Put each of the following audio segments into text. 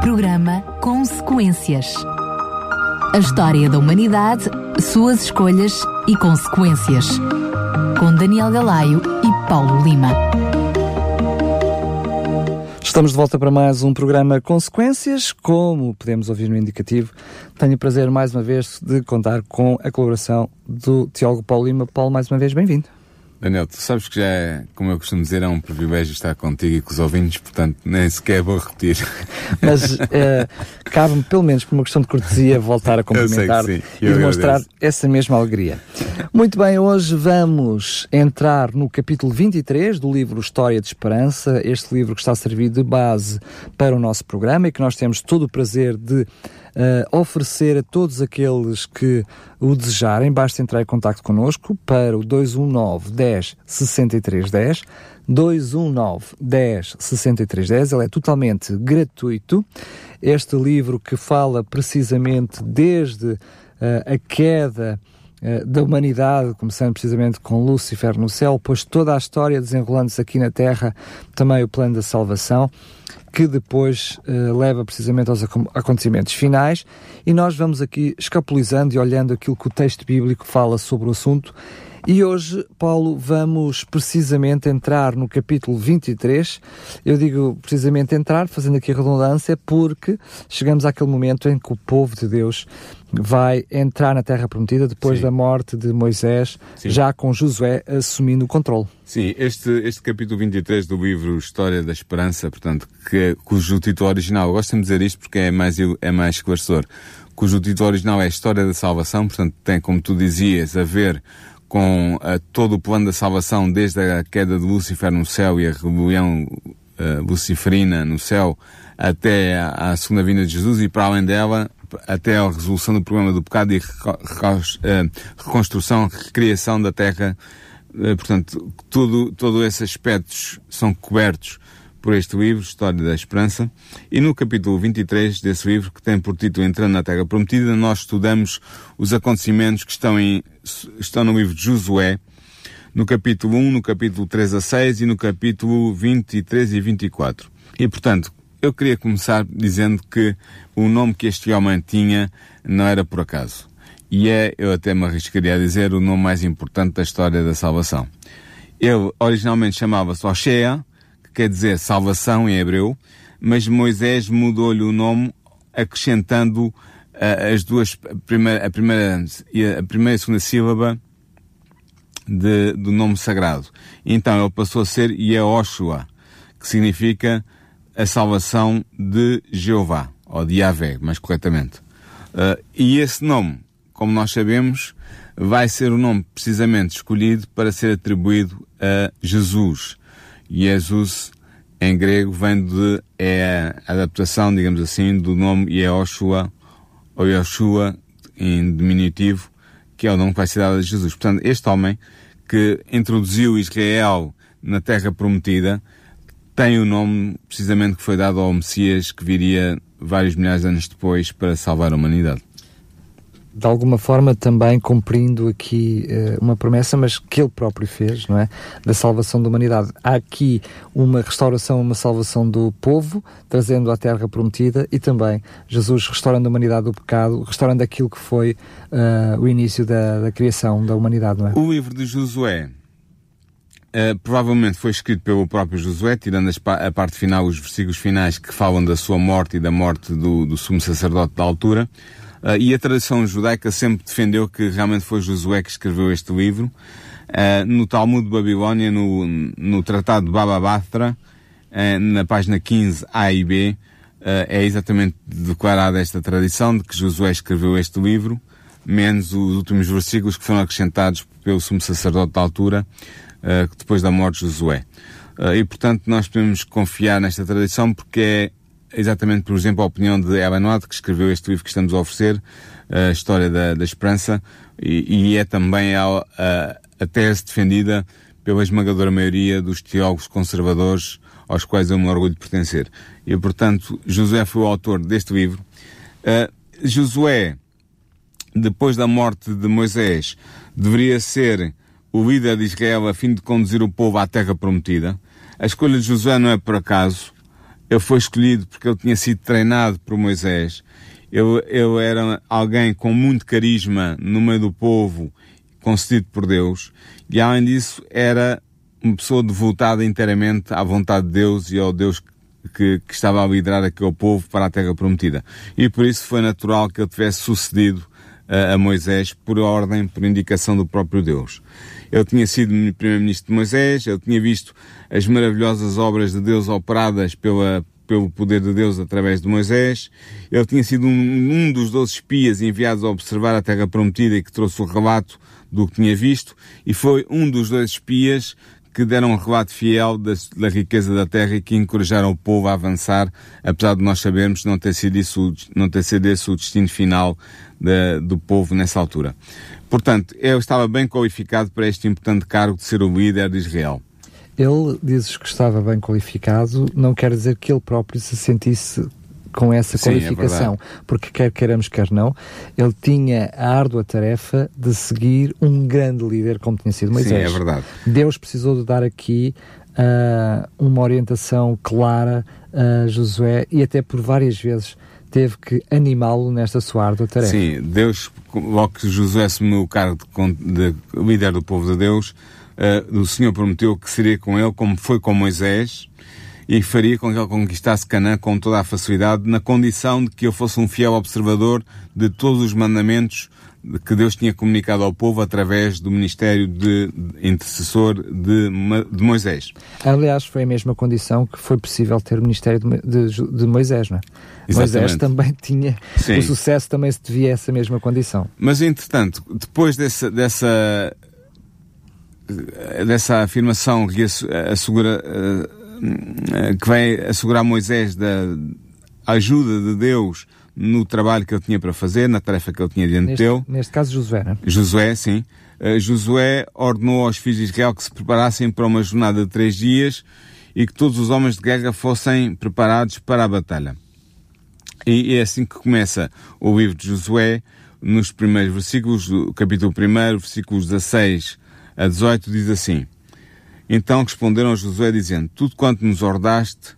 Programa Consequências. A história da humanidade, suas escolhas e consequências. Com Daniel Galaio e Paulo Lima. Estamos de volta para mais um programa Consequências. Como podemos ouvir no indicativo, tenho o prazer mais uma vez de contar com a colaboração do Tiago Paulo Lima. Paulo, mais uma vez, bem-vindo. Daniel, tu sabes que já é, como eu costumo dizer, é um privilégio estar contigo e com os ouvintes, portanto nem sequer vou repetir. Mas uh, cabe-me, pelo menos por uma questão de cortesia, voltar a cumprimentar e demonstrar agradeço. essa mesma alegria. Muito bem, hoje vamos entrar no capítulo 23 do livro História de Esperança, este livro que está a servir de base para o nosso programa e que nós temos todo o prazer de uh, oferecer a todos aqueles que o desejarem. Basta entrar em contato connosco para o 219 10 63 10. 219 10 63 10. Ele é totalmente gratuito. Este livro que fala precisamente desde uh, a queda uh, da humanidade, começando precisamente com Lúcifer no céu, pois toda a história desenrolando-se aqui na Terra, também o plano da salvação que depois uh, leva precisamente aos acontecimentos finais, e nós vamos aqui escapulizando e olhando aquilo que o texto bíblico fala sobre o assunto. E hoje, Paulo, vamos precisamente entrar no capítulo 23. Eu digo precisamente entrar, fazendo aqui a redundância, porque chegamos àquele momento em que o povo de Deus vai entrar na Terra Prometida depois Sim. da morte de Moisés, Sim. já com Josué assumindo o controle. Sim, este, este capítulo 23 do livro História da Esperança, portanto, que, cujo título original, gosto de dizer isto porque é mais, é mais esclarecedor, cujo título original é História da Salvação, portanto, tem, como tu dizias, a ver com uh, todo o plano da salvação, desde a queda de Lúcifer no céu e a rebelião uh, luciferina no céu, até à segunda vinda de Jesus e para além dela, até a resolução do problema do pecado e uh, reconstrução, recriação da terra. Portanto, tudo, todos esses aspectos são cobertos por este livro, História da Esperança. E no capítulo 23 desse livro, que tem por título Entrando na Terra Prometida, nós estudamos os acontecimentos que estão, em, estão no livro de Josué, no capítulo 1, no capítulo 3 a 6 e no capítulo 23 e 24. E, portanto, eu queria começar dizendo que o nome que este homem tinha não era por acaso. E é, eu até me arriscaria a dizer, o nome mais importante da história da salvação. Ele originalmente chamava-se Oshea, que quer dizer salvação em hebreu, mas Moisés mudou-lhe o nome acrescentando uh, as duas, a primeira, a primeira, a primeira e a segunda sílaba de, do nome sagrado. Então ele passou a ser Yehoshua, que significa a salvação de Jeová, ou de Yahvé, mais corretamente. Uh, e esse nome, como nós sabemos, vai ser o nome precisamente escolhido para ser atribuído a Jesus. Jesus, em grego, vem de, é a adaptação, digamos assim, do nome Yehoshua, ou Yoshua, em diminutivo, que é o nome que vai ser dado a Jesus. Portanto, este homem que introduziu Israel na terra prometida, tem o nome precisamente que foi dado ao Messias que viria vários milhares de anos depois para salvar a humanidade. De alguma forma também cumprindo aqui uh, uma promessa, mas que ele próprio fez, não é? Da salvação da humanidade. Há aqui uma restauração, uma salvação do povo, trazendo a terra prometida e também Jesus restaurando a humanidade do pecado, restaurando aquilo que foi uh, o início da, da criação da humanidade, não é? O livro de Josué Uh, provavelmente foi escrito pelo próprio Josué, tirando a parte final, os versículos finais que falam da sua morte e da morte do, do sumo sacerdote da altura. Uh, e a tradição judaica sempre defendeu que realmente foi Josué que escreveu este livro. Uh, no Talmud de Babilónia, no, no Tratado de Baba Batra, na página 15 A e B, é exatamente declarada esta tradição de que Josué escreveu este livro, menos os últimos versículos que foram acrescentados pelo sumo sacerdote da altura, uh, depois da morte de Josué. Uh, e, portanto, nós podemos confiar nesta tradição porque é exatamente, por exemplo, a opinião de Ellen White, que escreveu este livro que estamos a oferecer, a História da, da Esperança, e, e, é também a, a, a tese defendida pela esmagadora maioria dos teólogos conservadores aos quais eu me orgulho de pertencer. E, portanto, Josué foi o autor deste livro. Uh, Josué, depois da morte de Moisés, deveria ser o líder de Israel a fim de conduzir o povo à terra prometida. A escolha de Josué não é por acaso. Ele foi escolhido porque ele tinha sido treinado por Moisés. Ele, ele era alguém com muito carisma no meio do povo, concedido por Deus. E além disso, era uma pessoa devotada inteiramente à vontade de Deus e ao Deus que, que, estava a liderar aquele povo para a terra prometida. E por isso foi natural que ele tivesse sucedido a, Moisés por ordem, por indicação do próprio Deus. Ele tinha sido primeiro-ministro de Moisés, ele tinha visto as maravilhosas obras de Deus operadas pela, pelo poder de Deus através de Moisés. Ele tinha sido um, um dos doze espias enviados a observar a terra prometida e que trouxe o relato do que tinha visto. E foi um dos dois espias que deram um relato fiel da, riqueza da terra e que encorajaram o povo a avançar, apesar de nós sabermos não ter sido isso, não ter sido esse o destino final de, do povo nessa altura. Portanto, eu estava bem qualificado para este importante cargo de ser o líder de Israel. Ele dizes que estava bem qualificado, não quer dizer que ele próprio se sentisse com essa Sim, é qualificação, é porque quer queiramos, quer não, ele tinha a árdua tarefa de seguir um grande líder como tinha sido Moisés. Sim, é verdade. Deus precisou de dar aqui uh, uma orientação clara a Josué e até por várias vezes teve que animá-lo nesta sua árdua tarefa. Sim, Deus, logo que Josué assumiu o cargo de, de líder do povo de Deus, uh, o Senhor prometeu que seria com ele como foi com Moisés, e faria com que ele conquistasse Canaã com toda a facilidade, na condição de que eu fosse um fiel observador de todos os mandamentos que Deus tinha comunicado ao povo através do ministério de intercessor de, de Moisés. Aliás, foi a mesma condição que foi possível ter o ministério de, de, de Moisés, não é? Exatamente. Moisés também tinha, Sim. o sucesso também se devia a essa mesma condição. Mas, entretanto, depois dessa, dessa, dessa afirmação que assegura que vai assegurar Moisés da ajuda de Deus no trabalho que ele tinha para fazer, na tarefa que ele tinha diante neste, dele. Neste caso, Josué, não é? Josué, sim. Uh, Josué ordenou aos filhos de Israel que se preparassem para uma jornada de três dias e que todos os homens de guerra fossem preparados para a batalha. E é assim que começa o livro de Josué, nos primeiros versículos, do capítulo 1, versículos 16 a 18, diz assim: então responderam a Josué dizendo, tudo quanto nos ordaste,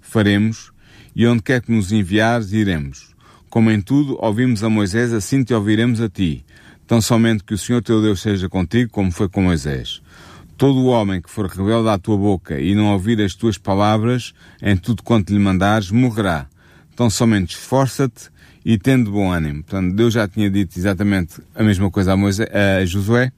faremos, e onde quer que nos enviares, iremos. Como em tudo ouvimos a Moisés, assim te ouviremos a ti. Tão somente que o Senhor teu Deus seja contigo, como foi com Moisés. Todo o homem que for rebelde à tua boca e não ouvir as tuas palavras, em tudo quanto lhe mandares, morrerá. Tão somente esforça-te e tende bom ânimo. Portanto, Deus já tinha dito exatamente a mesma coisa a, Moisés, a Josué,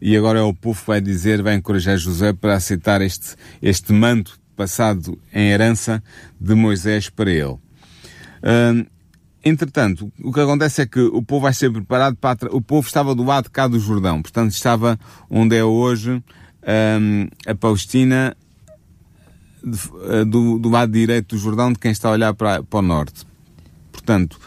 e agora é o povo que vai dizer, vai encorajar José para aceitar este, este manto passado em herança de Moisés para ele. Uh, entretanto, o que acontece é que o povo vai ser preparado para... O povo estava do lado cá do Jordão, portanto estava onde é hoje a Palestina, do, do, lado direito do Jordão, de quem está a olhar para, para o norte. Portanto,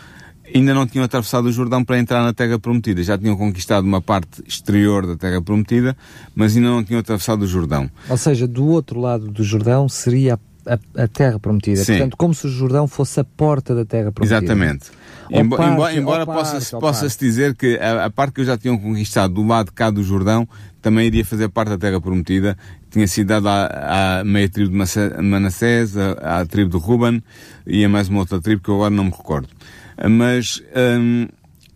ainda não tinham atravessado o Jordão para entrar na Terra Prometida. Já tinham conquistado uma parte exterior da Terra Prometida, mas ainda não tinham atravessado o Jordão. Ou seja, do outro lado do Jordão seria a, a, a Terra Prometida. Sim. Portanto, como se o Jordão fosse a porta da Terra Prometida. Exatamente. Embo, parte, embora, embora possa-se possa dizer que a, a, parte que eu já tinham conquistado do lado de cá do Jordão também iria fazer parte da Terra Prometida. Tinha sido dada à, à meia tribo de Manassés, à, à tribo de Ruben e a mais uma outra tribo que eu agora não me recordo mas hum,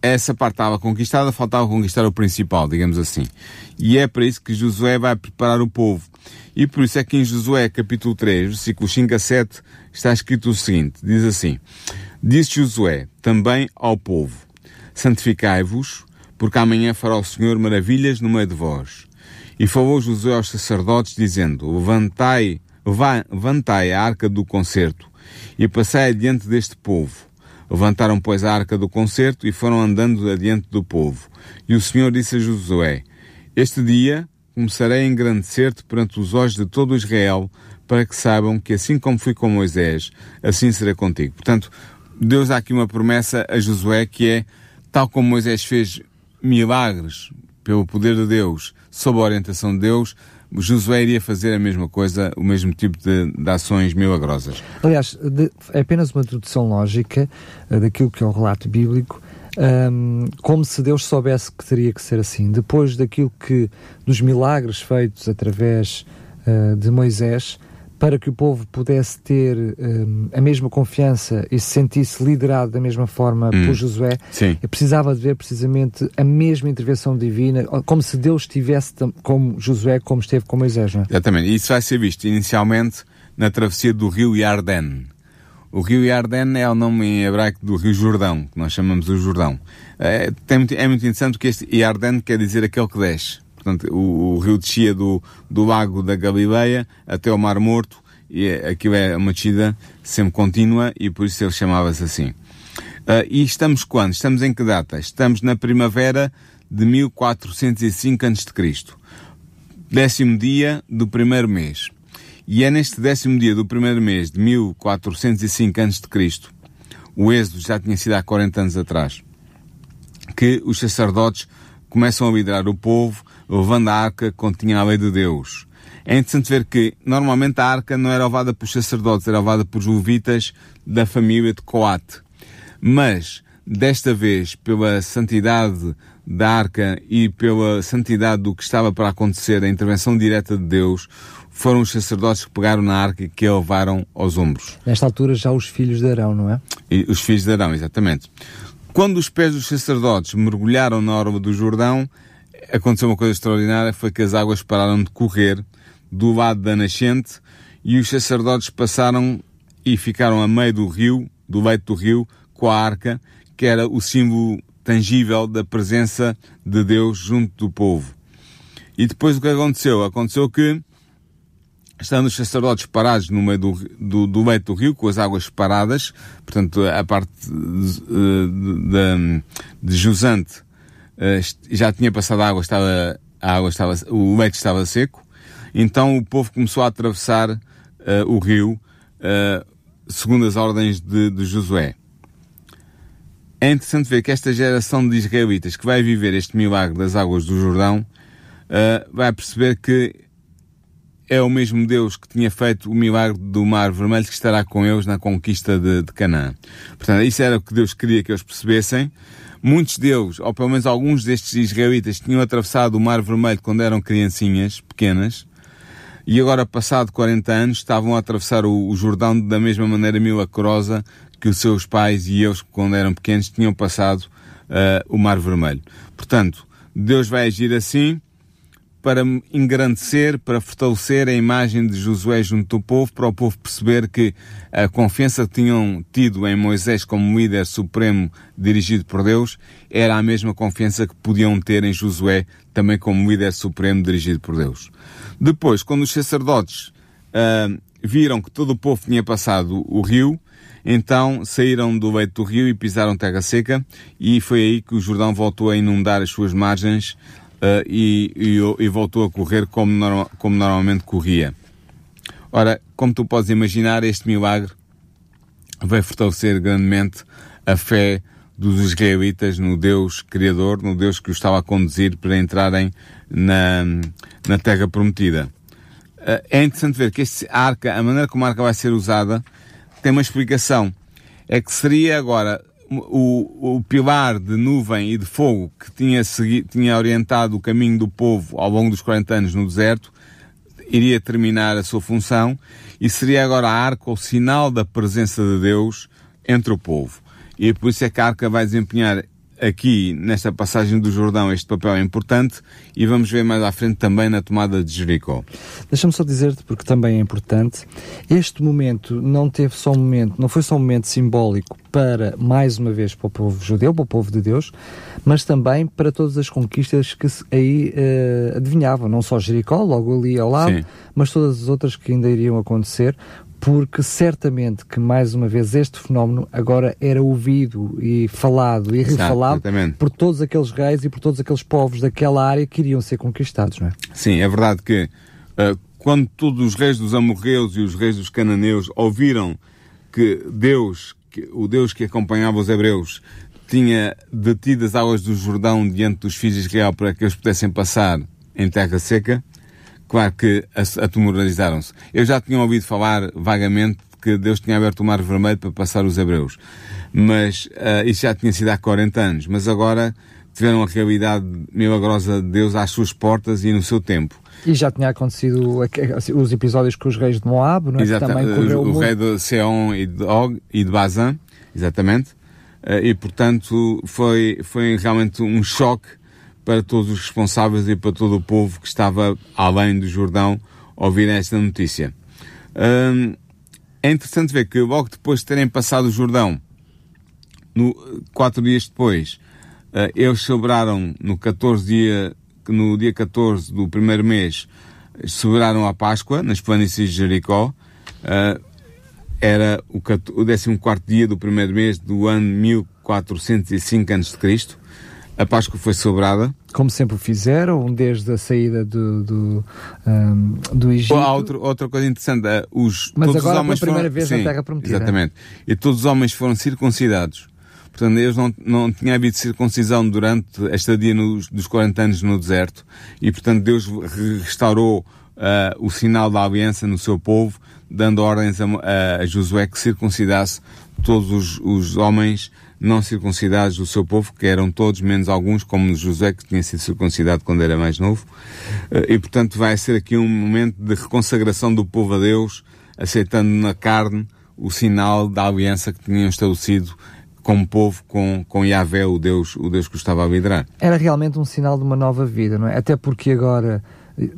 essa parte estava conquistada, faltava conquistar o principal, digamos assim. E é para isso que Josué vai preparar o povo. E por isso é que em Josué capítulo 3, versículos 5 a 7, está escrito o seguinte, diz assim, Disse Josué também ao povo, santificai-vos, porque amanhã fará o Senhor maravilhas no meio de vós. E falou Josué aos sacerdotes, dizendo, levantai, levantai a arca do concerto, e passai adiante deste povo, Levantaram, pois, a arca do concerto e foram andando adiante do povo. E o Senhor disse a Josué, Este dia começarei a engrandecer-te perante os olhos de todo Israel, para que saibam que assim como fui com Moisés, assim serei contigo. Portanto, Deus dá aqui uma promessa a Josué que é, tal como Moisés fez milagres pelo poder de Deus, sob a orientação de Deus, Josué iria fazer a mesma coisa, o mesmo tipo de, de ações milagrosas. Aliás, de, é apenas uma dedução lógica uh, daquilo que é o relato bíblico, um, como se Deus soubesse que teria que ser assim. Depois daquilo que, dos milagres feitos através uh, de Moisés, para que o povo pudesse ter um, a mesma confiança e se sentisse liderado da mesma forma hum. por Josué, Sim. precisava de ver precisamente a mesma intervenção divina, como se Deus estivesse como Josué, como esteve com Moisés. Não é? Exatamente. Isso vai ser visto inicialmente na travessia do rio Yarden. O rio Yarden é o nome em hebraico do rio Jordão, que nós chamamos o Jordão. É, tem, é muito interessante porque este Yarden quer dizer aquele que desce. Portanto, o, o rio descia do, do lago da Galileia até o Mar Morto e é, aquilo é uma descida sempre contínua e por isso ele chamava-se assim. Uh, e estamos quando? Estamos em que data? Estamos na primavera de 1405 a.C. Décimo dia do primeiro mês. E é neste décimo dia do primeiro mês de 1405 a.C., o êxodo já tinha sido há 40 anos atrás, que os sacerdotes começam a liderar o povo, levando a arca que continha a lei de Deus. É interessante ver que normalmente a arca não era levada por sacerdotes, era levada por levitas da família de Coate. Mas, desta vez, pela santidade da arca e pela santidade do que estava para acontecer, a intervenção direta de Deus, foram os sacerdotes que pegaram na arca e que a levaram aos ombros. Nesta altura já os filhos de Arão, não é? E os filhos de Arão, exatamente. Quando os pés dos sacerdotes mergulharam na orla do Jordão, aconteceu uma coisa extraordinária, foi que as águas pararam de correr do lado da nascente e os sacerdotes passaram e ficaram a meio do rio, do leito do rio, com a arca, que era o símbolo tangível da presença de Deus junto do povo. E depois o que aconteceu? Aconteceu que estando os sacerdotes parados no meio do, do, do leito do rio, com as águas paradas, portanto, a parte de, de, de jusante eh, já tinha passado a água, estava, a água estava, o leito estava seco, então o povo começou a atravessar uh, o rio, uh, segundo as ordens de, de Josué. É interessante ver que esta geração de israelitas que vai viver este milagre das águas do Jordão, uh, vai perceber que é o mesmo Deus que tinha feito o milagre do Mar Vermelho que estará com eles na conquista de, de Canaã. Portanto, isso era o que Deus queria que eles percebessem. Muitos deles, ou pelo menos alguns destes israelitas, tinham atravessado o Mar Vermelho quando eram criancinhas, pequenas, e agora, passado 40 anos, estavam a atravessar o, o Jordão da mesma maneira milagrosa que os seus pais e eles, quando eram pequenos, tinham passado uh, o Mar Vermelho. Portanto, Deus vai agir assim, para engrandecer, para fortalecer a imagem de Josué junto ao povo, para o povo perceber que a confiança que tinham tido em Moisés como líder supremo dirigido por Deus era a mesma confiança que podiam ter em Josué também como líder supremo dirigido por Deus. Depois, quando os sacerdotes uh, viram que todo o povo tinha passado o rio, então saíram do leito do rio e pisaram terra seca, e foi aí que o Jordão voltou a inundar as suas margens uh, e, e, e, voltou a correr como, norma, como normalmente corria. Ora, como tu podes imaginar, este milagre vai fortalecer grandemente a fé dos israelitas no Deus Criador, no Deus que os estava a conduzir para entrarem na, na Terra Prometida. Uh, é interessante ver que este arca, a maneira como a arca vai ser usada, tem uma explicação. É que seria agora o, o pilar de nuvem e de fogo que tinha, segui, tinha orientado o caminho do povo ao longo dos 40 anos no deserto, iria terminar a sua função e seria agora a arca o sinal da presença de Deus entre o povo. E por isso é que a arca vai desempenhar aqui, nesta passagem do Jordão, este papel é importante e vamos ver mais à frente também na tomada de Jericó. Deixa-me só dizer-te, porque também é importante, este momento não teve só um momento, não foi só um momento simbólico para, mais uma vez, para o povo judeu, para o povo de Deus, mas também para todas as conquistas que aí uh, adivinhavam, não só Jericó, logo ali ao lado, Sim. mas todas as outras que ainda iriam acontecer, porque certamente que mais uma vez este fenómeno agora era ouvido e falado e refalado por todos aqueles reis e por todos aqueles povos daquela área que iriam ser conquistados, não é? Sim, é verdade que uh, quando todos os reis dos amorreus e os reis dos cananeus ouviram que Deus, que, o Deus que acompanhava os hebreus, tinha detido as águas do Jordão diante dos filhos de Israel para que eles pudessem passar em terra seca, claro que atemorizaram-se. Eu já tinha ouvido falar vagamente que Deus tinha aberto o mar vermelho para passar os hebreus. Mas uh, isso já tinha sido há 40 anos. Mas agora tiveram a realidade milagrosa de Deus às suas portas e no seu tempo. E já tinha acontecido assim, os episódios com os reis de Moab, não é? Exato, também o, o rei de Seon e de Og e de Bazan, exatamente. Eh, e portanto foi, foi realmente um choque para todos os responsáveis e para todo o povo que estava além do Jordão ouvir esta notícia. Hum, é interessante ver que logo depois de terem passado o Jordão, no, quatro dias depois, uh, eles celebraram no 14 dia, no dia 14 do primeiro mês, celebraram a Páscoa nas planícies de Jericó. Uh, era o, o 14 dia do primeiro mês do ano 1405 a.C. A Páscoa foi celebrada. Como sempre fizeram, desde a saída do, do, um, do Egito. Há outro, outra coisa interessante. Eh, os, Mas todos agora os homens pela primeira foram, vez sim, na Terra Prometida. Exatamente. E todos os homens foram circuncidados. Portanto, eles não, não tinha havido circuncisão durante a estadia nos, dos 40 anos no deserto. E, portanto, Deus restaurou uh, o sinal da aliança no seu povo, dando ordens a, a, a Josué que circuncidasse todos os, os homens não circuncidados do seu povo, que eram todos, menos alguns, como José, que tinha sido circuncidado quando era mais novo. Eh, e, portanto, vai ser aqui um momento de reconsagração do povo a Deus, aceitando na carne o sinal da aliança que tinham estabelecido como povo com, com Yahvé, o Deus, o Deus que estava a liderar. Era realmente um sinal de uma nova vida, não é? Até porque agora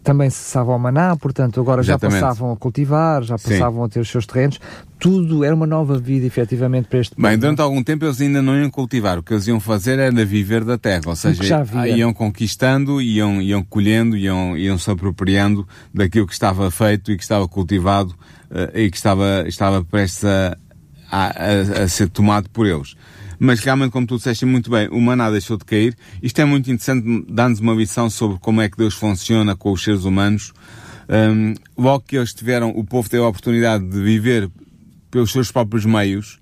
também se cessava o maná, portanto agora Exatamente. já passavam a cultivar, já passavam Sim. a ter os seus terrenos, tudo era uma nova vida efetivamente para este Bem, durante algum tempo eles ainda não iam cultivar, o que eles iam fazer era viver da terra, ou seja, iam conquistando, iam, iam colhendo, iam, iam se apropriando daquilo que estava feito e que estava cultivado uh, e que estava, estava prestes a, a, a, a ser tomado por eles mas realmente, como tu disseste muito bem, o maná deixou de cair. Isto é muito interessante, dá-nos uma visão sobre como é que Deus funciona com os seres humanos. Um, logo que eles tiveram, o povo teve a oportunidade de viver pelos seus próprios meios,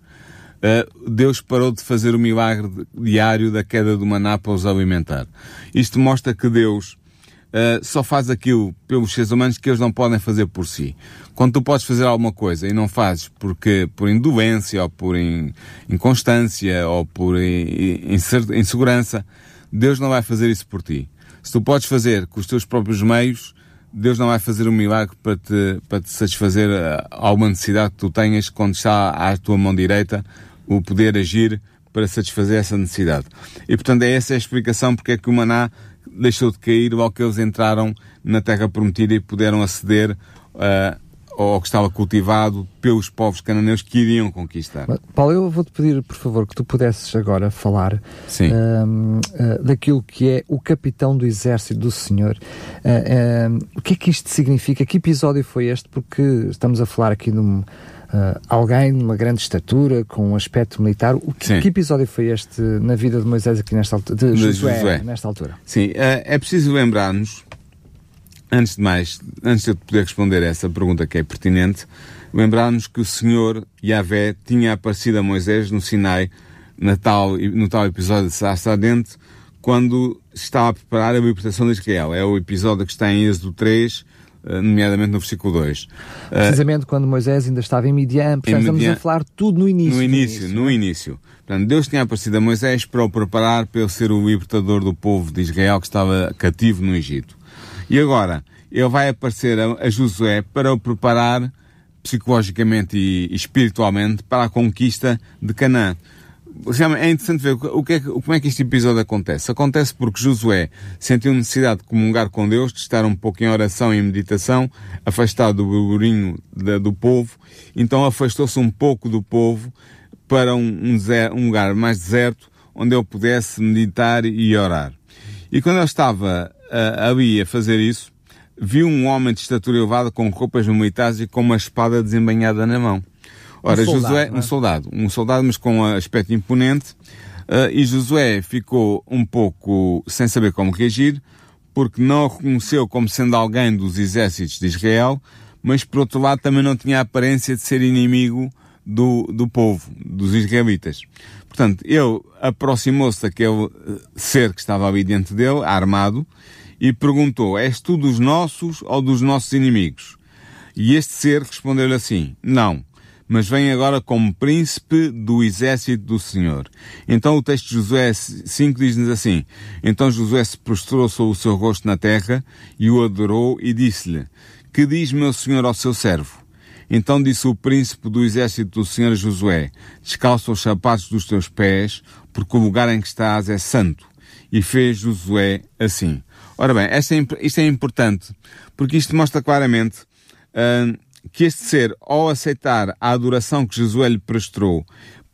uh, Deus parou de fazer o milagre diário da queda do maná para os alimentar. Isto mostra que Deus uh, só faz aquilo pelos seres humanos que eles não podem fazer por si. Quando tu podes fazer alguma coisa e não fazes porque por indolência ou por in, inconstância ou por in, insegurança, Deus não vai fazer isso por ti. Se tu podes fazer com os teus próprios meios, Deus não vai fazer um milagre para te, para te satisfazer alguma necessidade que tu tenhas quando está à tua mão direita o poder agir para satisfazer essa necessidade. E portanto é essa a explicação porque é que o maná deixou de cair logo que eles entraram na terra prometida e puderam aceder uh, ou que estava cultivado pelos povos cananeus que iriam conquistar. Paulo, eu vou-te pedir, por favor, que tu pudesses agora falar uh, daquilo que é o capitão do exército do Senhor. Uh, o que é que isto significa? Que episódio foi este? Porque estamos a falar aqui de um, alguém de uma grande estatura, com um aspecto militar. O que, que, episódio foi este na vida de Moisés aqui nesta altura? De, de Josué, Josué, nesta altura. Sim, é preciso lembrar-nos Antes de mais, antes de eu poder responder essa pergunta que é pertinente, lembrarmos que o Senhor Yahvé tinha aparecido a Moisés no Sinai na tal, no tal episódio de Ardente, quando estava a preparar a libertação de Israel. É o episódio que está em Êxodo 3, eh, nomeadamente no versículo 2. Eh, Precisamente quando Moisés ainda estava em Midian, portanto, estamos a falar tudo no início. No início, início no início. Portanto, Deus tinha aparecido a Moisés para o preparar para ele ser o libertador do povo de Israel que estava cativo no Egito. E agora, ele vai aparecer a, a Josué para o preparar psicologicamente e, espiritualmente para a conquista de Canaã. É interessante ver o que é, como é que este episódio acontece. Acontece porque Josué sentiu necessidade de comungar com Deus, de estar um pouco em oração e meditação, afastado do burburinho do povo. Então afastou-se um pouco do povo para um, um, um lugar mais deserto, onde ele pudesse meditar e orar. E quando ele estava uh, ali a fazer isso, viu um homem de estatura elevada com roupas militares e com uma espada desembanhada na mão. Ora, um soldado, Josué, é? um soldado, um soldado, mas com um aspecto imponente, uh, e Josué ficou um pouco sem saber como reagir, porque não o reconheceu como sendo alguém dos exércitos de Israel, mas por outro lado também não tinha a aparência de ser inimigo do, do povo, dos israelitas. Portanto, ele aproximou-se daquele eh, ser que estava ali diante dele, armado, e perguntou: És tu dos nossos ou dos nossos inimigos? E este ser respondeu-lhe assim: Não, mas vem agora como príncipe do exército do Senhor. Então o texto de Josué 5 diz-nos assim, Então Josué se prostrou sobre o seu rosto na terra e o adorou e disse-lhe, Que diz meu Senhor ao seu servo? Então disse o príncipe do exército do Senhor Josué, descalça os sapatos dos teus pés, porque o lugar em que estás é santo. E fez Josué assim. Ora bem, esta é, isto é importante, porque isto mostra claramente uh, que este ser, ao aceitar a adoração que Josué lhe prestou,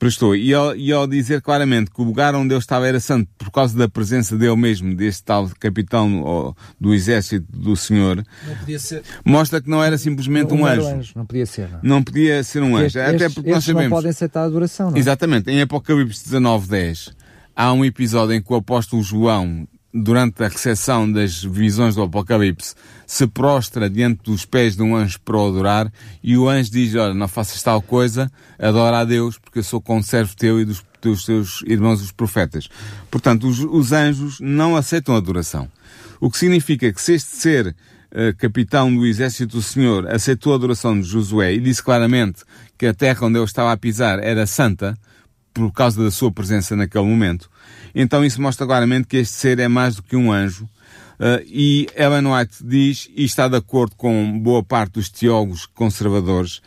prestou e, ao, e ao dizer claramente que o lugar onde ele estava era santo por causa da presença dele mesmo, deste tal capitão do exército do Senhor, mostra que não era simplesmente não, um anjo. anjo. Não podia ser. Não, não podia ser um anjo. Até porque nós sabemos. não podem aceitar a adoração, não é? Exatamente. Em Apocalipse 19, 10, há um episódio em que o apóstolo João durante a recepção das visões do Apocalipse, se prostra diante dos pés de um anjo para o adorar, e o anjo diz, olha, não faças tal coisa, adora a Deus, porque eu sou conservo teu e dos, teus irmãos os profetas. Portanto, os, os anjos não aceitam adoração. O que significa que se este ser uh, capitão do exército do Senhor aceitou a adoração de Josué e disse claramente que a terra onde ele estava a pisar era santa, por causa da sua presença naquele momento, então isso mostra claramente que este ser é mais do que um anjo. Uh, e Ellen White diz, e está de acordo com boa parte dos teólogos conservadores,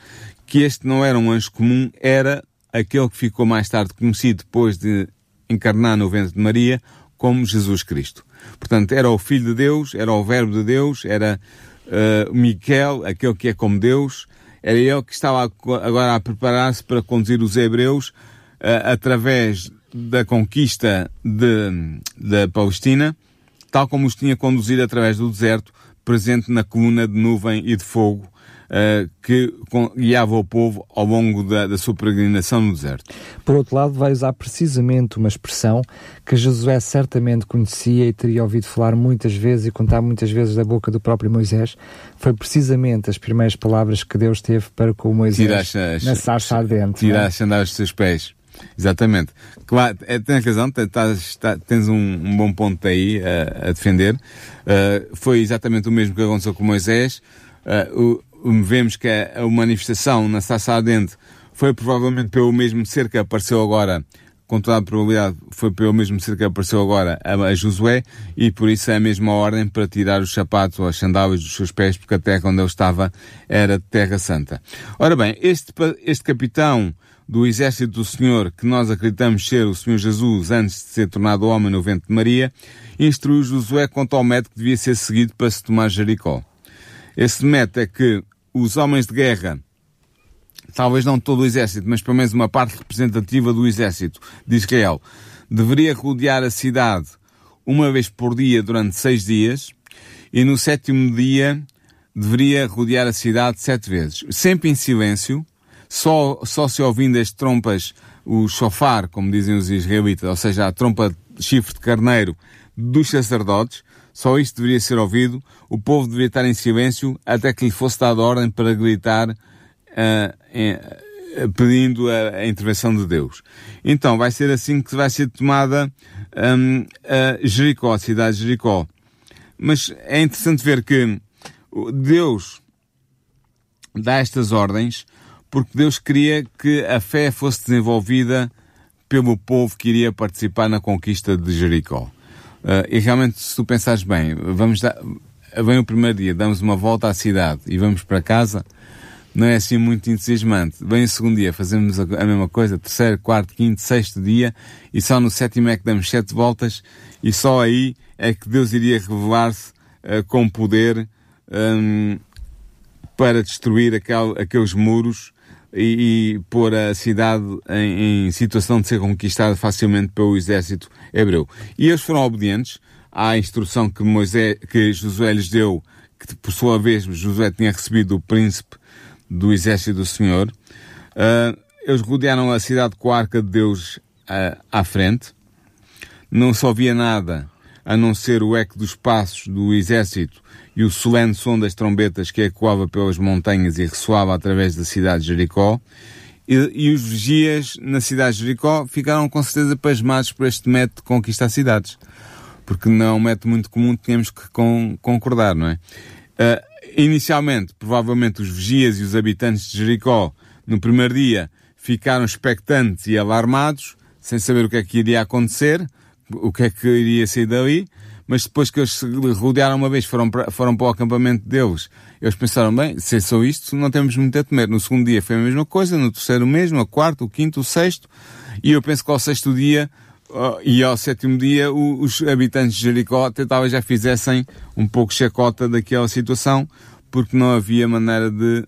que este não era um anjo comum, era aquele que ficou mais tarde conhecido depois de encarnar no ventre de Maria como Jesus Cristo. Portanto, era o Filho de Deus, era o Verbo de Deus, era uh, Miquel, aquele que é como Deus, era ele que estava agora a preparar-se para conduzir os hebreus uh, através da conquista de, da Palestina, tal como os tinha conduzido através do deserto, presente na coluna de nuvem e de fogo uh, que guiava o povo ao longo da, da, sua peregrinação no deserto. Por outro lado, vai usar precisamente uma expressão que Josué certamente conhecia e teria ouvido falar muitas vezes e contar muitas vezes da boca do próprio Moisés. Foi precisamente as primeiras palavras que Deus teve para com Moisés as, na sarça ardente. Tiraste é? andar os seus pés. Exatamente. Claro, é, tens razão, tens, tens um, um, bom ponto aí a, a defender. Uh, foi exatamente o mesmo que aconteceu com Moisés. Uh, o, vemos que a, a manifestação na Sarça Ardente foi provavelmente pelo mesmo ser que apareceu agora, com toda a probabilidade, foi pelo mesmo ser que apareceu agora a, a Josué, e por isso é a mesma ordem para tirar os sapatos ou as sandálias dos seus pés, porque a terra onde ele estava era terra santa. Ora bem, este, este capitão do exército do Senhor, que nós acreditamos ser o Senhor Jesus antes de ser tornado homem no vento de Maria, instruiu Josué quanto ao método que devia ser seguido para se tomar Jericó. Esse método é que os homens de guerra, talvez não todo o exército, mas pelo menos uma parte representativa do exército de Israel, deveria rodear a cidade uma vez por dia durante seis dias e no sétimo dia deveria rodear a cidade sete vezes, sempre em silêncio, só, só se ouvindo as trompas, o chofar, como dizem os israelitas, ou seja, a trompa de chifre de carneiro dos sacerdotes, só isto deveria ser ouvido, o povo deveria estar em silêncio até que lhe fosse dada ordem para gritar uh, pedindo a, a, intervenção de Deus. Então vai ser assim que vai ser tomada um, a Jericó, a cidade de Jericó. Mas é interessante ver que Deus dá estas ordens porque Deus queria que a fé fosse desenvolvida pelo povo que iria participar na conquista de Jericó. Uh, e realmente, se tu pensares bem, vamos dar, vem o primeiro dia, damos uma volta à cidade e vamos para casa, não é assim muito entusiasmante. Vem o segundo dia, fazemos a, a mesma coisa, terceiro, quarto, quinto, sexto dia, e só no sétimo é que damos sete voltas, e só aí é que Deus iria revelar-se uh, com poder um, para destruir aquel, aqueles muros e, e pôr a cidade em, em, situação de ser conquistada facilmente pelo exército hebreu. E eles foram obedientes à instrução que Moisés, que Josué lhes deu, que por sua vez Josué tinha recebido do príncipe do exército do Senhor. Uh, eles rodearam a cidade com a arca de Deus uh, à frente. Não só via nada a não ser o eco dos passos do exército e o solene som das trombetas que ecoava pelas montanhas e ressoava através da cidade de Jericó. E, e, os vigias na cidade de Jericó ficaram com certeza pasmados por este método de conquistar cidades. Porque não é um método muito comum, tínhamos que con concordar, não é? Uh, inicialmente, provavelmente os vigias e os habitantes de Jericó No primeiro dia ficaram expectantes e alarmados, sem saber o que é que iria acontecer, o que é que iria sair dali, mas depois que eles se rodearam uma vez, foram para, foram para o acampamento deles, eles pensaram, bem, se é só isto, não temos muito a temer. No segundo dia foi a mesma coisa, no terceiro mesmo, o quarto, o quinto, o sexto, e eu penso que ao sexto dia e ao sétimo dia os habitantes de Jericó talvez já fizessem um pouco chacota daquela situação, porque não havia maneira de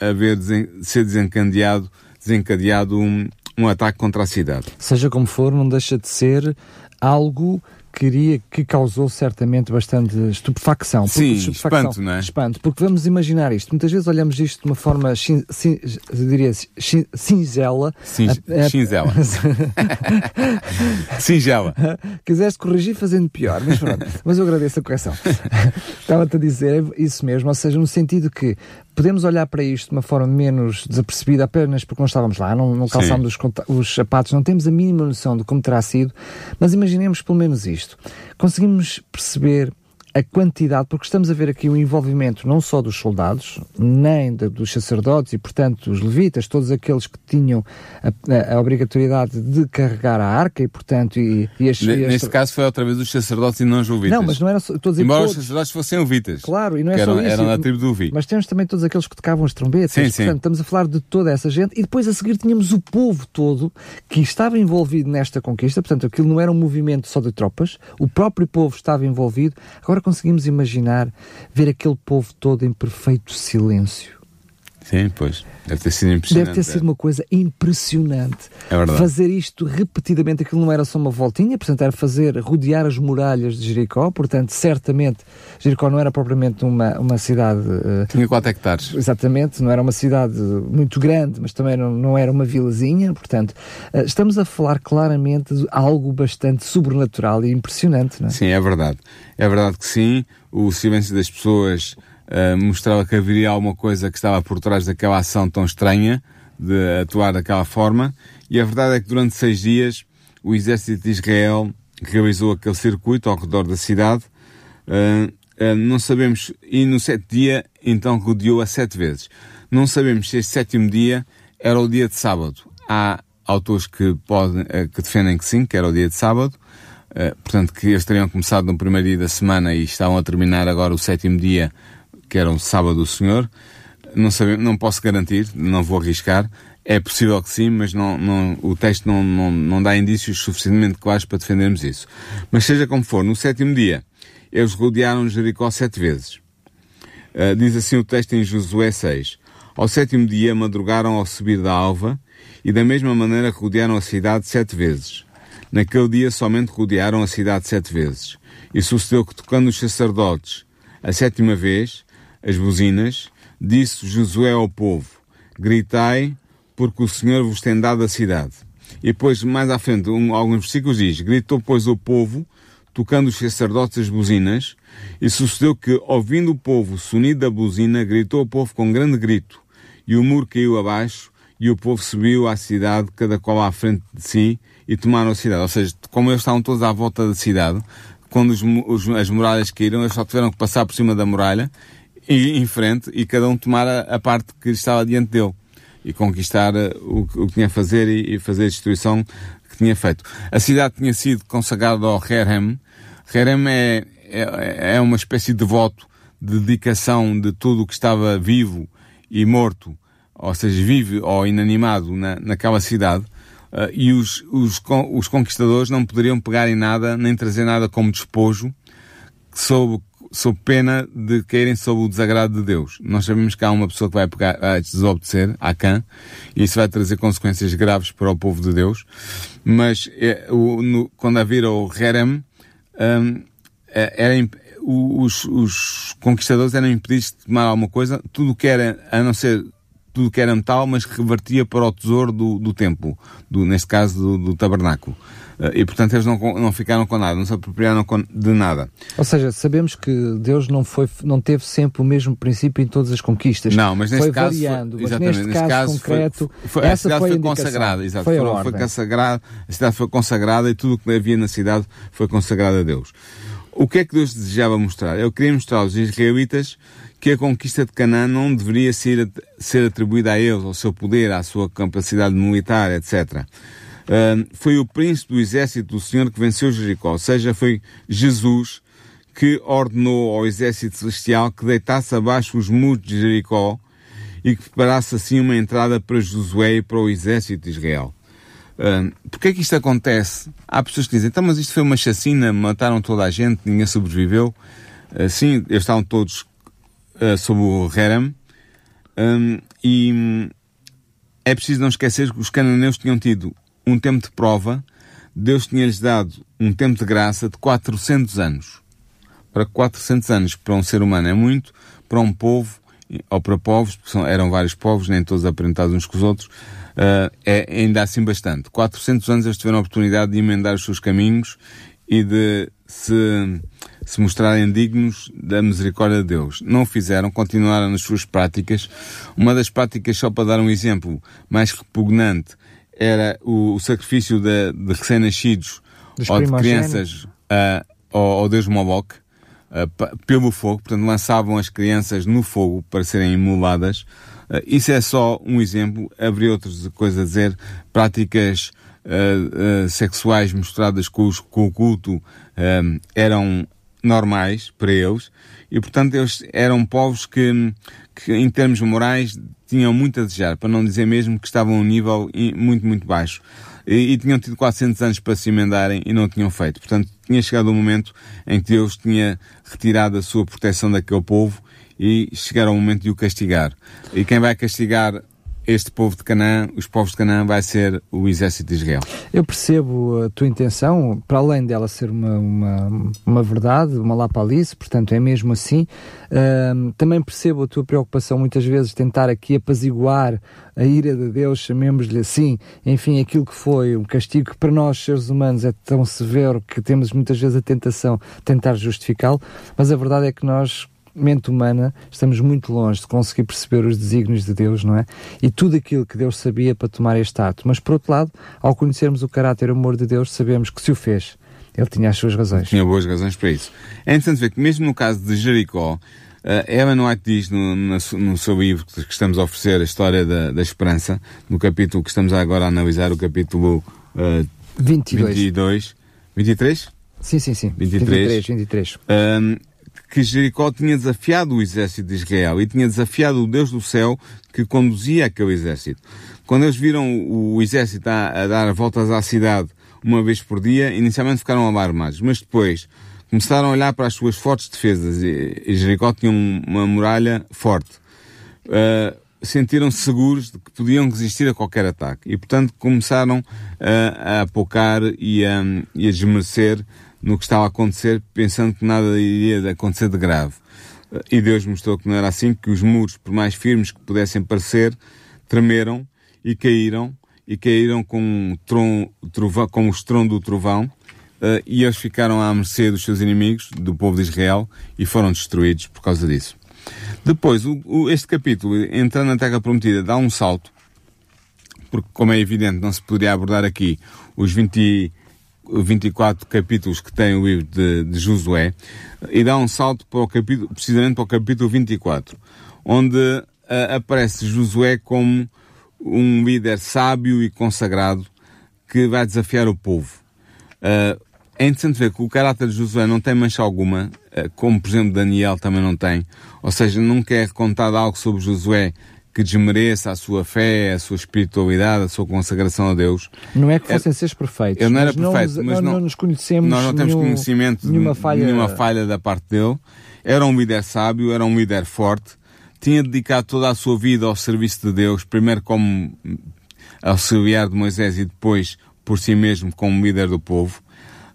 haver desen ser desencadeado, desencadeado um, um ataque contra a cidade. Seja como for, não deixa de ser algo queria, que causou certamente bastante estupefacção. Sim, estupefacção, espanto, não é? Espanto, porque vamos imaginar isto. Muitas vezes olhamos isto de uma forma, cin, cin, diria, cin, cinzela. Cin, a, a, cinzela. Singela. Quiseste corrigir fazendo pior, mas pronto. mas eu agradeço a correção. Estava-te a dizer isso mesmo, ou seja, no sentido que podemos olhar para isto de uma forma menos desapercebida apenas porque não estávamos lá, não, não calçámos os, os, sapatos, não temos a mínima noção de como terá sido, mas imaginemos pelo menos isto. Conseguimos perceber a quantidade, porque estamos a ver aqui o envolvimento não só dos soldados, nem de, dos sacerdotes e, portanto, dos levitas, todos aqueles que tinham a, a, a obrigatoriedade de carregar a arca e, portanto, e, e as, Neste caso foi outra vez os sacerdotes e não os levitas. Não, mas não era só, estou a dizer Embora todos. os sacerdotes fossem levitas. Claro, e não é só eram, isso. Eram da tribo do Vi. Mas temos também todos aqueles que tocavam as trombetas. Sim, portanto, sim. estamos a falar de toda essa gente e depois a seguir tínhamos o povo todo que estava envolvido nesta conquista, portanto, aquilo não era um movimento só de tropas, o próprio povo estava envolvido. Agora conseguimos imaginar ver aquele povo todo em perfeito silêncio. Sim, pois. Deve ter sido impressionante. Deve ter sido é. uma coisa impressionante. É verdade. Fazer isto repetidamente, aquilo não era só uma voltinha, portanto era fazer, rodear as muralhas de Jericó, portanto certamente Jericó não era propriamente uma, uma cidade... Uh, Tinha 4 hectares. Exatamente, não era uma cidade muito grande, mas também não, não era uma vilazinha, portanto uh, estamos a falar claramente de algo bastante sobrenatural e impressionante, não é? Sim, é verdade. É verdade que sim, o silêncio das pessoas Uh, mostrava que haveria alguma coisa que estava por trás daquela ação tão estranha de atuar daquela forma. E a verdade é que durante seis dias o exército de Israel realizou aquele circuito ao redor da cidade. Uh, uh, não sabemos, e no sétimo dia então rodeou a sete vezes. Não sabemos se este sétimo dia era o dia de sábado. Há autores que, podem, que defendem que sim, que era o dia de sábado. portanto, que eles teriam começado no primeiro dia da semana e estavam a terminar agora o sétimo dia que era um sábado do Senhor. Não, sabe, não posso garantir, não vou arriscar. É possível que sim, mas não, não, o texto não, não, não dá indícios suficientemente claros para defendermos isso. Mas seja como for, no sétimo dia, eles rodearam Jericó sete vezes. Uh, diz assim o texto em Josué 6. Ao sétimo dia madrugaram ao subir da alva e da mesma maneira rodearam a cidade sete vezes. Naquele dia somente rodearam a cidade sete vezes. E sucedeu que tocando os sacerdotes a sétima vez, as buzinas, disse Josué ao povo, gritai, porque o Senhor vos tem dado a cidade. E depois, mais à frente, um, alguns versículos diz, gritou, pois, o povo, tocando os sacerdotes as buzinas, e sucedeu que, ouvindo o povo o sonido da buzina, gritou o povo com grande grito, e o muro caiu abaixo, e o povo subiu à cidade, cada qual à frente de si, e tomaram a cidade. Ou seja, como eles estavam todos à volta da cidade, quando os, os, as muralhas caíram, eles só tiveram que passar por cima da muralha, e em frente, e cada um tomar a, a parte que estava diante dele e conquistar o, o que tinha a fazer e, e, fazer a destruição que tinha feito. A cidade tinha sido consagrada ao Herem. Herem é, é, é uma espécie de voto de dedicação de tudo o que estava vivo e morto, ou seja, vivo ou inanimado na, naquela cidade. Uh, e os, os, os conquistadores não poderiam pegar em nada, nem trazer nada como despojo, sob sob pena de caírem sob o desagrado de Deus. Nós sabemos que há uma pessoa que vai pegar, a desobedecer, a Cã, e isso vai trazer consequências graves para o povo de Deus. Mas é, o, no, quando havia o Herem, um, era, os, os conquistadores eram impedidos de tomar alguma coisa, tudo que era, a não ser tudo que era metal, mas revertia para o tesouro do, do templo, do, neste caso do, do tabernáculo. E portanto eles não, não ficaram com nada, não se apropriaram de nada. Ou seja, sabemos que Deus não, foi, não teve sempre o mesmo princípio em todas as conquistas. Não, mas neste foi caso. Variando, foi, mas neste, neste caso, caso concreto, foi, foi, essa foi, foi, consagrada, exato. Foi, a, foi consagrada, a cidade foi consagrada e tudo o que havia na cidade foi consagrado a Deus. O que é que Deus desejava mostrar? Ele queria mostrar aos israelitas que a conquista de Canaã não deveria ser, ser atribuída a eles, ao seu poder, à sua capacidade militar, etc. Foi o príncipe do exército do Senhor que venceu Jericó, ou seja, foi Jesus que ordenou ao exército celestial que deitasse abaixo os muros de Jericó e que preparasse assim uma entrada para Josué e para o exército de Israel. Uh, Porquê é que isto acontece? Há pessoas que dizem, então, mas isto foi uma chacina, mataram toda a gente, ninguém sobreviveu. Uh, sim, eles estavam todos uh, sob o Herem. Um, e é preciso não esquecer que os cananeus tinham tido um tempo de prova, Deus tinha-lhes dado um tempo de graça de 400 anos. Para 400 anos, para um ser humano é muito, para um povo, ou para povos, porque são, eram vários povos, nem todos aparentados uns com os outros, uh, é ainda assim bastante. 400 anos eles tiveram a oportunidade de emendar os seus caminhos e de se, se mostrarem dignos da misericórdia de Deus. Não o fizeram, continuaram nas suas práticas. Uma das práticas, só para dar um exemplo mais repugnante, era o, o sacrifício de, de recém-nascidos ou de crianças uh, ao, ao Deus Moloch uh, pelo fogo, portanto lançavam as crianças no fogo para serem imoladas. Uh, isso é só um exemplo, haveria outras coisas a dizer, práticas uh, sexuais misturadas com, os, com o culto eram normais para eles. E portanto eles eram povos que, que em termos morais tinham muito a desejar, para não dizer mesmo que estavam a um nível muito, muito baixo. E, e, tinham tido 400 anos para se emendarem e não tinham feito. Portanto, tinha chegado o momento em que Deus tinha retirado a sua proteção daquele povo e chegaram ao momento de o castigar. E quem vai castigar este povo de Canaã, os povos de Canaã, vai ser o exército de Israel. Eu percebo a tua intenção, para além dela ser uma, uma, uma verdade, uma lapalice, portanto é mesmo assim. Uh, também percebo a tua preocupação, muitas vezes, tentar aqui apaziguar a ira de Deus, chamemos-lhe assim, enfim, aquilo que foi um castigo que para nós, seres humanos, é tão severo que temos muitas vezes a tentação de tentar justificá-lo, mas a verdade é que nós mente humana, estamos muito longe de conseguir perceber os desígnios de Deus, não é? E tudo aquilo que Deus sabia para tomar este ato. Mas, por outro lado, ao conhecermos o caráter e o amor de Deus, sabemos que se o fez, ele tinha as suas razões. Tinha boas razões para isso. É interessante ver que, mesmo no caso de Jericó, uh, Ellen White diz no, no, no, seu livro que estamos a oferecer, a história da, da esperança, no capítulo que estamos agora a analisar, o capítulo uh, 22. 22. 23? Sim, sim, sim. 23. 23, 23. Um, que Jericó tinha desafiado o exército de Israel e tinha desafiado o Deus do céu que conduzia aquele exército. Quando eles viram o exército a, a dar voltas à cidade uma vez por dia, inicialmente ficaram alarmados, mas depois começaram a olhar para as suas fortes defesas e, Jericó tinha uma muralha forte. Uh, sentiram-se seguros de que podiam resistir a qualquer ataque e, portanto, começaram uh, a apocar e e a desmerecer no que estava a acontecer, pensando que nada iria acontecer de grave. E Deus mostrou que não era assim, que os muros, por mais firmes que pudessem parecer, tremeram e caíram, e caíram com, tron, com o estrondo do trovão, uh, e eles ficaram à mercê dos seus inimigos, do povo de Israel, e foram destruídos por causa disso. Depois, este capítulo, entrando na Terra Prometida, dá um salto, porque, como é evidente, não se poderia abordar aqui os 20 24 capítulos que tem o livro de, de Josué e dá um salto para o capítulo, precisamente para o capítulo 24, onde uh, aparece Josué como um líder sábio e consagrado que vai desafiar o povo. Uh, é interessante ver que o caráter de Josué não tem mancha alguma, uh, como por exemplo Daniel também não tem, ou seja, nunca é contado algo sobre Josué que desmereça a sua fé, a sua espiritualidade, a sua consagração a Deus. Não é que fossem é, seres perfeitos. Ele não era perfeito, não, mas não, não, nos conhecemos. Nós não temos nenhum, conhecimento de nenhuma falha... nenhuma falha da parte dele. Era um líder sábio, era um líder forte, tinha dedicado toda a sua vida ao serviço de Deus, primeiro como auxiliar de Moisés e depois por si mesmo como líder do povo.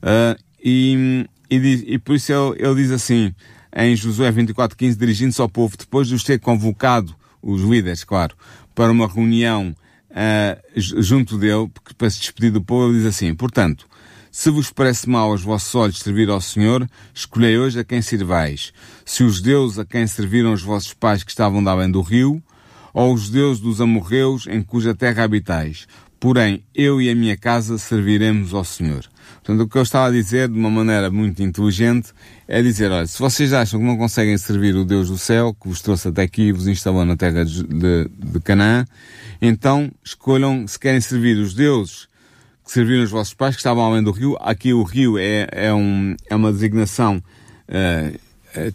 Uh, e, e, e, por isso ele, ele diz assim, em Josué 24:15, dirigindo-se ao povo, depois de os ter convocado os líderes, claro, para uma reunião uh, junto dele, para se despedir do povo, ele diz assim, portanto, se vos parece mal aos vossos olhos servir ao Senhor, escolhei hoje a quem servais. Se os deuses a quem serviram os vossos pais que estavam da além do rio, ou os deuses dos amorreus em cuja terra habitais. Porém, eu e a minha casa serviremos ao Senhor. Portanto, o que eu estava a dizer, de uma maneira muito inteligente, é dizer, olha, se vocês acham que não conseguem servir o Deus do céu, que vos trouxe até aqui e vos instalou na terra de, de, de Canaã, então escolham se querem servir os deuses que serviram os vossos pais, que estavam além do rio. Aqui o rio é, é, um, é uma designação uh,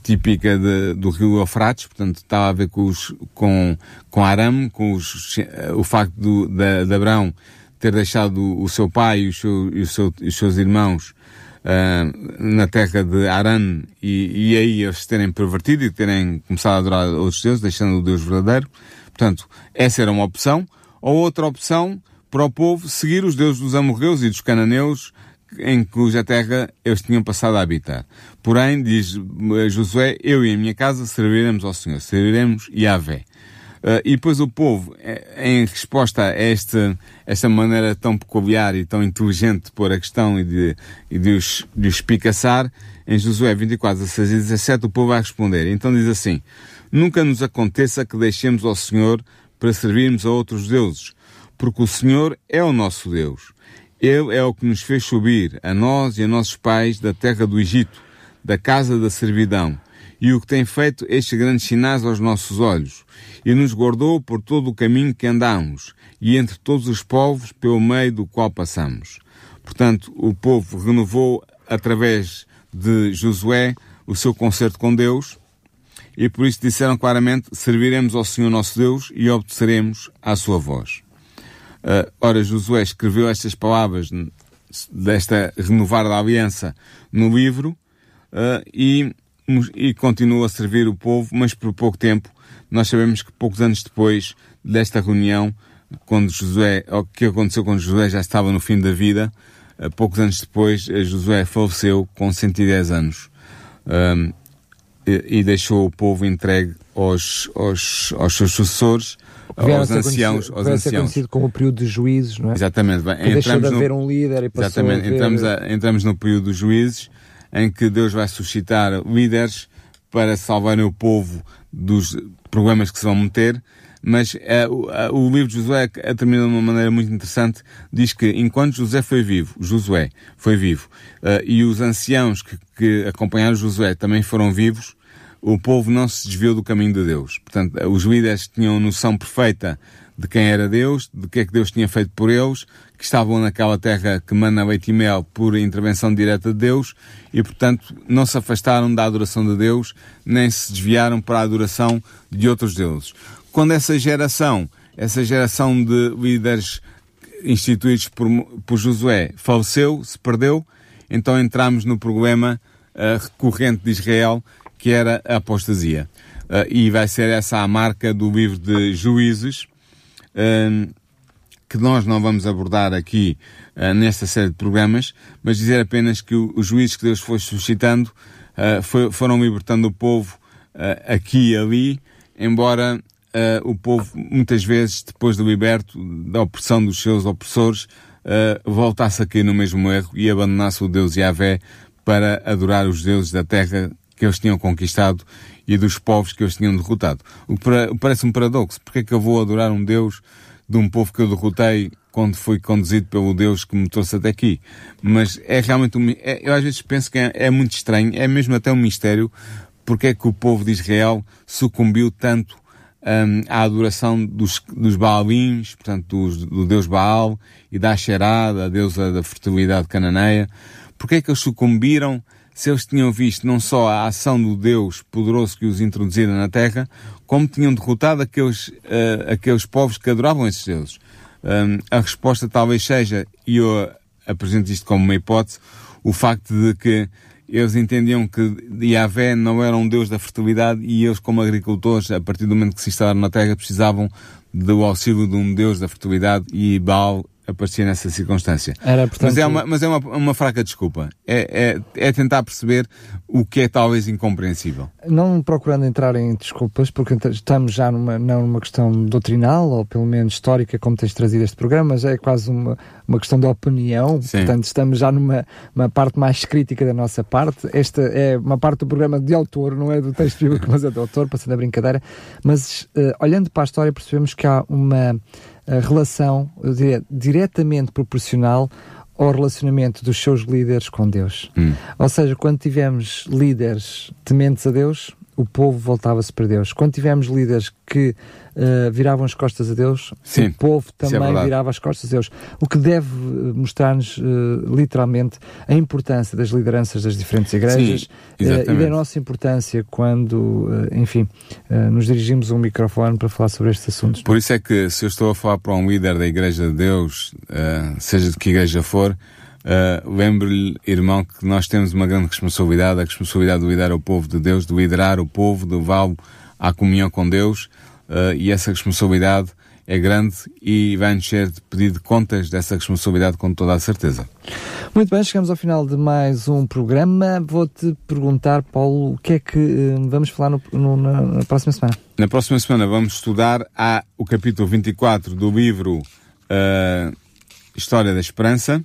típica de, do rio Eufrates, portanto estava a ver com, os, com, com Aram, com os, uh, o facto do, de, Abraão ter deixado o seu pai e, o seu, e, o seu, os seus irmãos uh, na terra de Aran e, e aí eles terem pervertido e terem começado a adorar outros deuses, deixando o Deus verdadeiro. Portanto, essa era uma opção. Ou outra opção, para o povo seguir os deuses dos amorreus e dos cananeus em cuja terra eles tinham passado a habitar. Porém, diz Josué, eu e a minha casa serviremos ao Senhor, serviremos Yahvé. Uh, e depois o povo, eh, em resposta a esta, esta maneira tão peculiar e tão inteligente de pôr a questão e de, e de, os, de os espicaçar, em Josué 24, 16 e 17, o povo vai responder. Então diz assim, Nunca nos aconteça que deixemos ao Senhor para servirmos a outros deuses, porque o Senhor é o nosso Deus. Ele é o que nos fez subir, a nós e a nossos pais, da terra do Egito, da casa da servidão, e o que tem feito estes grandes sinais aos nossos olhos, e nos guardou por todo o caminho que andamos, e entre todos os povos pelo meio do qual passamos. Portanto, o povo renovou, através de Josué, o seu concerto com Deus, e por isso disseram claramente: serviremos ao Senhor nosso Deus e obedeceremos à sua voz. Uh, ora, Josué escreveu estas palavras desta renovar da aliança no livro uh, e, e continua a servir o povo, mas por pouco tempo. Nós sabemos que poucos anos depois desta reunião, quando Josué, o que aconteceu quando Josué já estava no fim da vida, uh, poucos anos depois, Josué faleceu com 110 anos e, e deixou o povo entregue aos, aos, aos seus sucessores, aos anciãos. Aos anciãos. ser conhecido como o período dos juízes, não é? Exatamente. Bem, que entramos de haver no, um líder e passou exatamente, a entramos, a, entramos no período dos juízes, em que Deus vai suscitar líderes para salvarem o povo dos problemas que se vão meter, mas uh, o, livro de Josué termina de uma maneira muito interessante. Diz que enquanto José foi vivo, Josué foi vivo, uh, e os anciãos que, que acompanharam Josué também foram vivos, o povo não se desviou do caminho de Deus. Portanto, os líderes tinham noção perfeita de quem era Deus, de que é que Deus tinha feito por eles, que estavam naquela terra que mana leite e mel por intervenção direta de Deus e, portanto, não se afastaram da adoração de Deus, nem se desviaram para a adoração de outros deuses quando essa geração, essa geração de líderes instituídos por, por Josué faleceu, se perdeu, então entramos no problema uh, recorrente de Israel, que era a apostasia. Uh, e vai ser essa a marca do livro de Juízes, uh, que nós não vamos abordar aqui nesta série de programas, mas dizer apenas que os juízes que Deus foi suscitando foi, foram libertando o povo aqui e ali, embora uh, o povo, muitas vezes, depois do liberto, da opressão dos seus opressores, uh, voltasse a cair no mesmo erro e abandonasse o Deus Yahvé para adorar os deuses da terra que eles tinham conquistado e dos povos que eles tinham derrotado. O que parece um paradoxo. Porque é que eu vou adorar um Deus de um povo que eu derrotei quando fui conduzido pelo Deus que me trouxe até aqui? Mas é realmente um, é, eu às vezes penso que é, é muito estranho, é mesmo até um mistério porque é que o povo de Israel sucumbiu tanto um, à adoração dos, dos Baalins, portanto, dos, do deus Baal e da Asherá, da deusa da fertilidade cananeia. Porque é que eles sucumbiram se eles tinham visto não só a ação do Deus poderoso que os introduzira na terra, como tinham derrotado aqueles, uh, aqueles povos que adoravam esses deuses? Um, a resposta talvez seja, e eu apresento isto como uma hipótese, o facto de que eles entendiam que Yahvé não era um deus da fertilidade e eles, como agricultores, a partir do momento que se instalaram na terra, precisavam do auxílio de um deus da fertilidade e Baal aparecia nessa circunstância. Era, portanto... Mas é uma, mas é uma, uma fraca desculpa. É, é, é, tentar perceber o que é talvez incompreensível. Não procurando entrar em desculpas, porque estamos já numa, não numa questão doutrinal, ou pelo menos histórica, como tens trazido este programa, mas é quase uma, uma questão de opinião, Sim. portanto estamos já numa uma parte mais crítica da nossa parte. Esta é uma parte do programa de autor, não é do texto bíblico, mas é do autor, passando a brincadeira. Mas uh, olhando para a história percebemos que há uma relação, eu diria, diretamente proporcional ao relacionamento dos seus líderes com Deus. Hum. Ou seja, quando tivemos líderes tementes a Deus, o povo voltava-se para Deus. Quando tivemos líderes que uh, viravam as costas a Deus, Sim, o povo é também é virava as costas a Deus. O que deve eh, mostrar-nos, uh, literalmente, a importância das lideranças das diferentes igrejas Sim, uh, e da nossa importância quando, enfim, nos dirigimos a um microfone para falar sobre estes assuntos. Por isso é que, se eu estou a falar para um líder da Igreja de Deus, seja de que igreja for, Uh, Lembre-lhe, irmão, que nós temos uma grande responsabilidade, a responsabilidade de liderar o povo de Deus, de liderar o povo, de levá-lo à comunhão com Deus, uh, e essa responsabilidade é grande e vai-nos ser de pedir de contas dessa responsabilidade com toda a certeza. Muito bem, chegamos ao final de mais um programa. Vou-te perguntar, Paulo, o que é que uh, vamos falar no, no, na, próxima semana? Na próxima semana vamos estudar a, o capítulo 24 do livro História da Esperança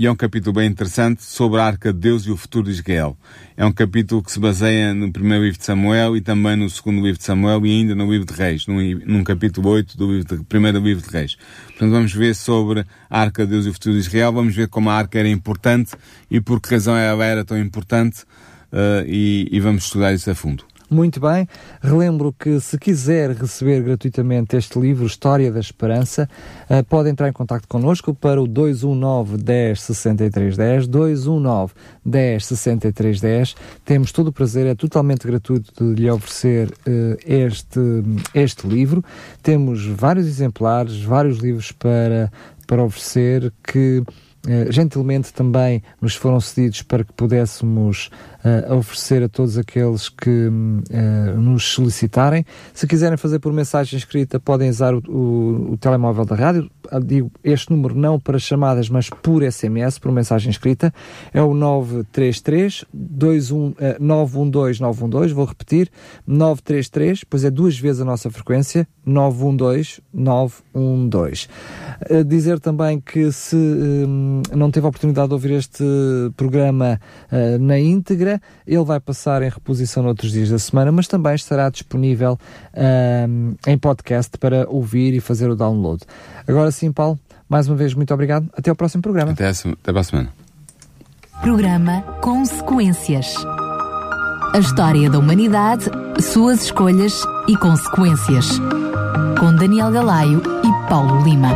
e é um capítulo bem interessante sobre a Arca de Deus e o futuro de Israel. É um capítulo que se baseia no primeiro livro de Samuel e também no segundo livro de Samuel e ainda no livro de Reis, num, num capítulo 8 do livro de, primeiro livro de Reis. Portanto, vamos ver sobre a Arca de Deus e o futuro de Israel, vamos ver como a Arca era importante e por que razão ela era tão importante uh, e, e vamos estudar isso a fundo. Muito bem. Relembro que se quiser receber gratuitamente este livro, História da Esperança, uh, pode entrar em contato connosco para o 219 10 63 10, 219 10 63 10. Temos todo o prazer, é totalmente gratuito de lhe oferecer uh, este, este livro. Temos vários exemplares, vários livros para, para oferecer que Uh, gentilmente também nos foram cedidos para que pudéssemos uh, oferecer a todos aqueles que uh, nos solicitarem. Se quiserem fazer por mensagem escrita, podem usar o, o, o, telemóvel da rádio. Digo este número não para chamadas, mas por SMS, por mensagem escrita. É o 933 21, 912 912. Vou repetir: 933, pois é duas vezes a nossa frequência. 912 912. Dizer também que se não teve a oportunidade de ouvir este programa uh, na íntegra, ele vai passar em reposição noutros dias da semana, mas também estará disponível uh, em podcast para ouvir e fazer o download. Agora sim, Paulo, mais uma vez, muito obrigado. Até ao próximo programa. Até, a, até a semana. Programa Consequências. A história da humanidade, suas escolhas e consequências. Com Daniel Galaio e Paulo Lima.